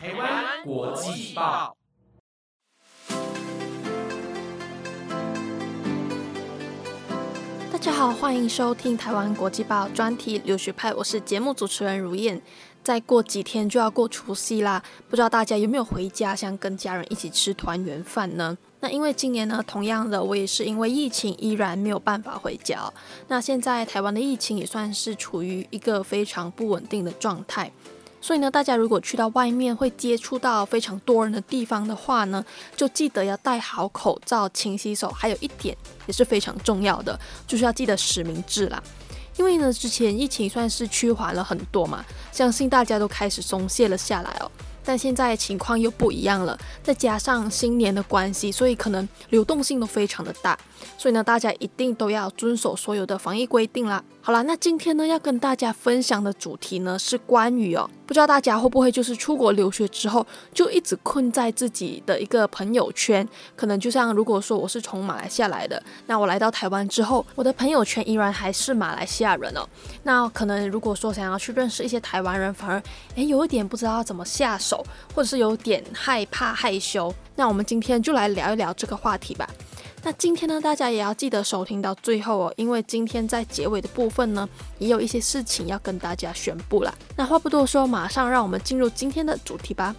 台湾国际报大家好，欢迎收听台湾国际报专题留学派，我是节目主持人如燕。再过几天就要过除夕啦，不知道大家有没有回家乡跟家人一起吃团圆饭呢？那因为今年呢，同样的我也是因为疫情依然没有办法回家。那现在台湾的疫情也算是处于一个非常不稳定的状态。所以呢，大家如果去到外面会接触到非常多人的地方的话呢，就记得要戴好口罩、勤洗手。还有一点也是非常重要的，就是要记得实名制啦。因为呢，之前疫情算是趋缓了很多嘛，相信大家都开始松懈了下来哦。但现在情况又不一样了，再加上新年的关系，所以可能流动性都非常的大。所以呢，大家一定都要遵守所有的防疫规定啦。好了，那今天呢要跟大家分享的主题呢是关于哦，不知道大家会不会就是出国留学之后就一直困在自己的一个朋友圈？可能就像如果说我是从马来西亚来的，那我来到台湾之后，我的朋友圈依然还是马来西亚人哦。那可能如果说想要去认识一些台湾人，反而诶有一点不知道怎么下手，或者是有点害怕害羞。那我们今天就来聊一聊这个话题吧。那今天呢，大家也要记得收听到最后哦，因为今天在结尾的部分呢，也有一些事情要跟大家宣布啦。那话不多说，马上让我们进入今天的主题吧。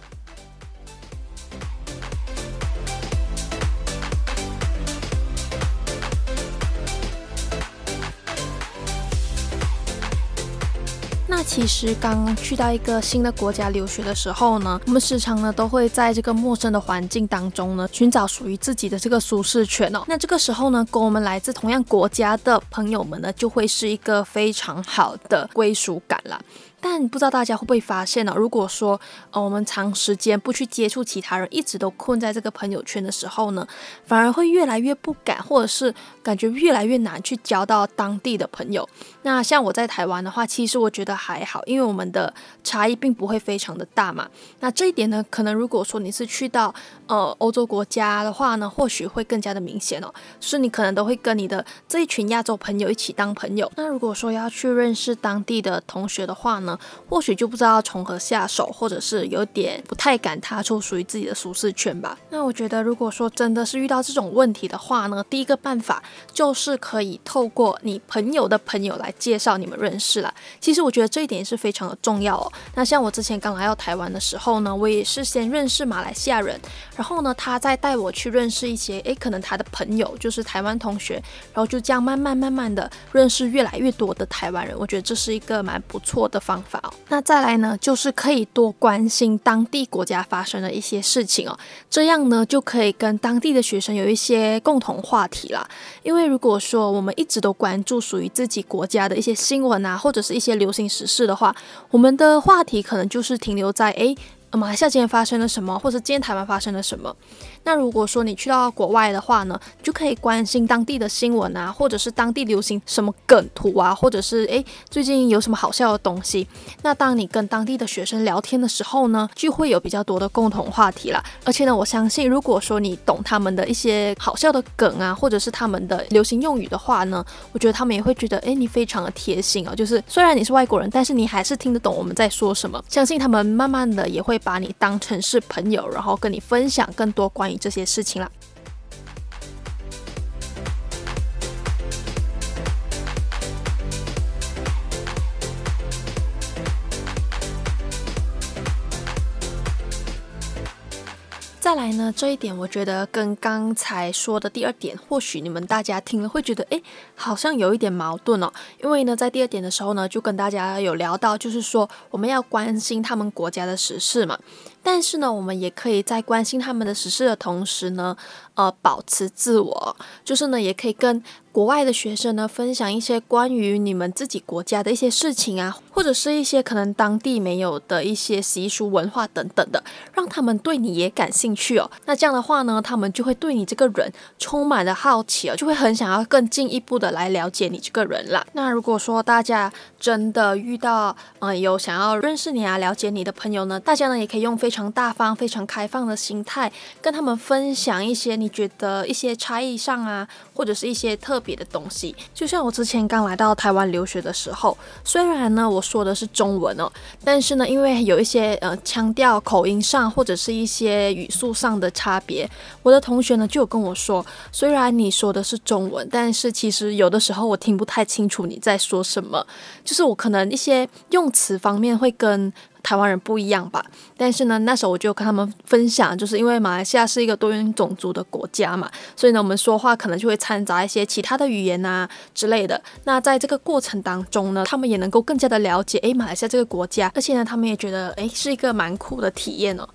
那其实刚去到一个新的国家留学的时候呢，我们时常呢都会在这个陌生的环境当中呢，寻找属于自己的这个舒适圈哦。那这个时候呢，跟我们来自同样国家的朋友们呢，就会是一个非常好的归属感了。但不知道大家会不会发现呢？如果说呃我们长时间不去接触其他人，一直都困在这个朋友圈的时候呢，反而会越来越不敢，或者是感觉越来越难去交到当地的朋友。那像我在台湾的话，其实我觉得还好，因为我们的差异并不会非常的大嘛。那这一点呢，可能如果说你是去到呃欧洲国家的话呢，或许会更加的明显哦。是你可能都会跟你的这一群亚洲朋友一起当朋友。那如果说要去认识当地的同学的话呢？或许就不知道从何下手，或者是有点不太敢踏出属于自己的舒适圈吧。那我觉得，如果说真的是遇到这种问题的话呢，第一个办法就是可以透过你朋友的朋友来介绍你们认识了。其实我觉得这一点也是非常的重要哦。那像我之前刚来到台湾的时候呢，我也是先认识马来西亚人，然后呢，他再带我去认识一些，诶，可能他的朋友就是台湾同学，然后就这样慢慢慢慢的认识越来越多的台湾人。我觉得这是一个蛮不错的方。法哦，那再来呢，就是可以多关心当地国家发生的一些事情哦，这样呢就可以跟当地的学生有一些共同话题啦。因为如果说我们一直都关注属于自己国家的一些新闻啊，或者是一些流行时事的话，我们的话题可能就是停留在诶。马来西亚今天发生了什么，或者今天台湾发生了什么？那如果说你去到国外的话呢，就可以关心当地的新闻啊，或者是当地流行什么梗图啊，或者是诶最近有什么好笑的东西。那当你跟当地的学生聊天的时候呢，就会有比较多的共同话题啦。而且呢，我相信如果说你懂他们的一些好笑的梗啊，或者是他们的流行用语的话呢，我觉得他们也会觉得诶你非常的贴心啊。就是虽然你是外国人，但是你还是听得懂我们在说什么。相信他们慢慢的也会。把你当成是朋友，然后跟你分享更多关于这些事情了。这一点我觉得跟刚才说的第二点，或许你们大家听了会觉得，哎，好像有一点矛盾哦。因为呢，在第二点的时候呢，就跟大家有聊到，就是说我们要关心他们国家的时事嘛。但是呢，我们也可以在关心他们的实事的同时呢，呃，保持自我，就是呢，也可以跟国外的学生呢分享一些关于你们自己国家的一些事情啊，或者是一些可能当地没有的一些习俗文化等等的，让他们对你也感兴趣哦。那这样的话呢，他们就会对你这个人充满了好奇哦，就会很想要更进一步的来了解你这个人啦。那如果说大家真的遇到嗯有想要认识你啊、了解你的朋友呢，大家呢也可以用非非常大方、非常开放的心态，跟他们分享一些你觉得一些差异上啊，或者是一些特别的东西。就像我之前刚来到台湾留学的时候，虽然呢我说的是中文哦，但是呢因为有一些呃腔调、口音上或者是一些语速上的差别，我的同学呢就有跟我说，虽然你说的是中文，但是其实有的时候我听不太清楚你在说什么，就是我可能一些用词方面会跟。台湾人不一样吧？但是呢，那时候我就跟他们分享，就是因为马来西亚是一个多元种族的国家嘛，所以呢，我们说话可能就会掺杂一些其他的语言啊之类的。那在这个过程当中呢，他们也能够更加的了解，诶，马来西亚这个国家，而且呢，他们也觉得，诶，是一个蛮酷的体验哦。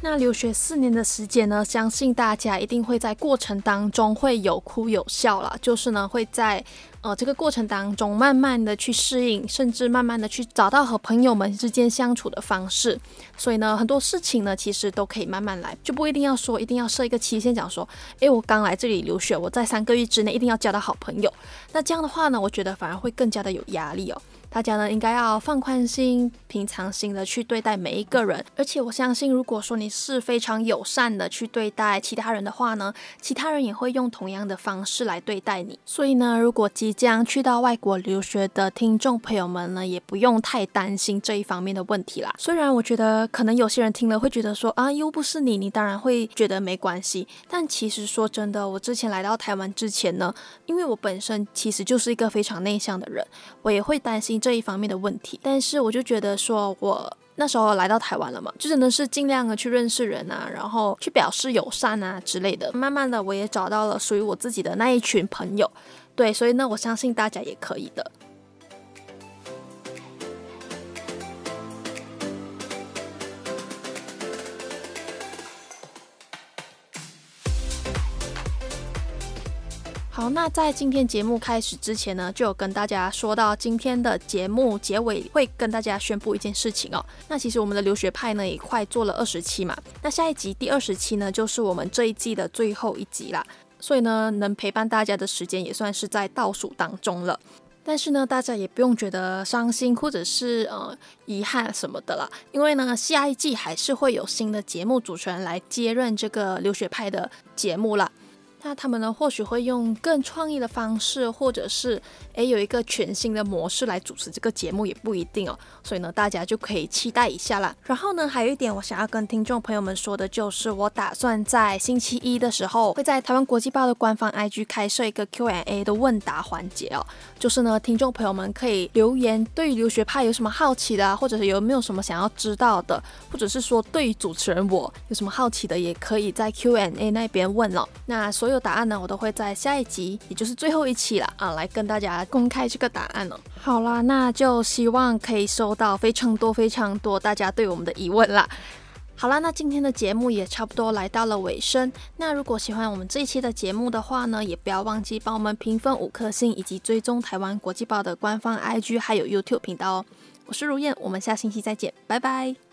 那留学四年的时间呢，相信大家一定会在过程当中会有哭有笑啦，就是呢会在呃这个过程当中慢慢的去适应，甚至慢慢的去找到和朋友们之间相处的方式。所以呢，很多事情呢其实都可以慢慢来，就不一定要说一定要设一个期限，讲说，诶，我刚来这里留学，我在三个月之内一定要交到好朋友。那这样的话呢，我觉得反而会更加的有压力哦。大家呢应该要放宽心、平常心的去对待每一个人，而且我相信，如果说你是非常友善的去对待其他人的话呢，其他人也会用同样的方式来对待你。所以呢，如果即将去到外国留学的听众朋友们呢，也不用太担心这一方面的问题啦。虽然我觉得可能有些人听了会觉得说啊，又不是你，你当然会觉得没关系。但其实说真的，我之前来到台湾之前呢，因为我本身其实就是一个非常内向的人，我也会担心。这一方面的问题，但是我就觉得说，我那时候来到台湾了嘛，就真的是尽量的去认识人啊，然后去表示友善啊之类的。慢慢的，我也找到了属于我自己的那一群朋友，对，所以呢，我相信大家也可以的。好，那在今天节目开始之前呢，就有跟大家说到今天的节目结尾会跟大家宣布一件事情哦。那其实我们的留学派呢也快做了二十期嘛，那下一集第二十期呢就是我们这一季的最后一集啦，所以呢能陪伴大家的时间也算是在倒数当中了。但是呢，大家也不用觉得伤心或者是呃遗憾什么的啦，因为呢下一季还是会有新的节目主持人来接任这个留学派的节目啦。那他们呢，或许会用更创意的方式，或者是诶有一个全新的模式来主持这个节目，也不一定哦。所以呢，大家就可以期待一下啦。然后呢，还有一点我想要跟听众朋友们说的，就是我打算在星期一的时候，会在台湾国际报的官方 IG 开设一个 Q&A 的问答环节哦。就是呢，听众朋友们可以留言，对于留学派有什么好奇的，或者是有没有什么想要知道的，或者是说对于主持人我有什么好奇的，也可以在 Q&A 那边问哦。那所所有答案呢，我都会在下一集，也就是最后一期了啊，来跟大家公开这个答案了。好啦，那就希望可以收到非常多、非常多大家对我们的疑问啦。好啦，那今天的节目也差不多来到了尾声。那如果喜欢我们这一期的节目的话呢，也不要忘记帮我们评分五颗星，以及追踪台湾国际报的官方 IG 还有 YouTube 频道哦。我是如燕，我们下星期再见，拜拜。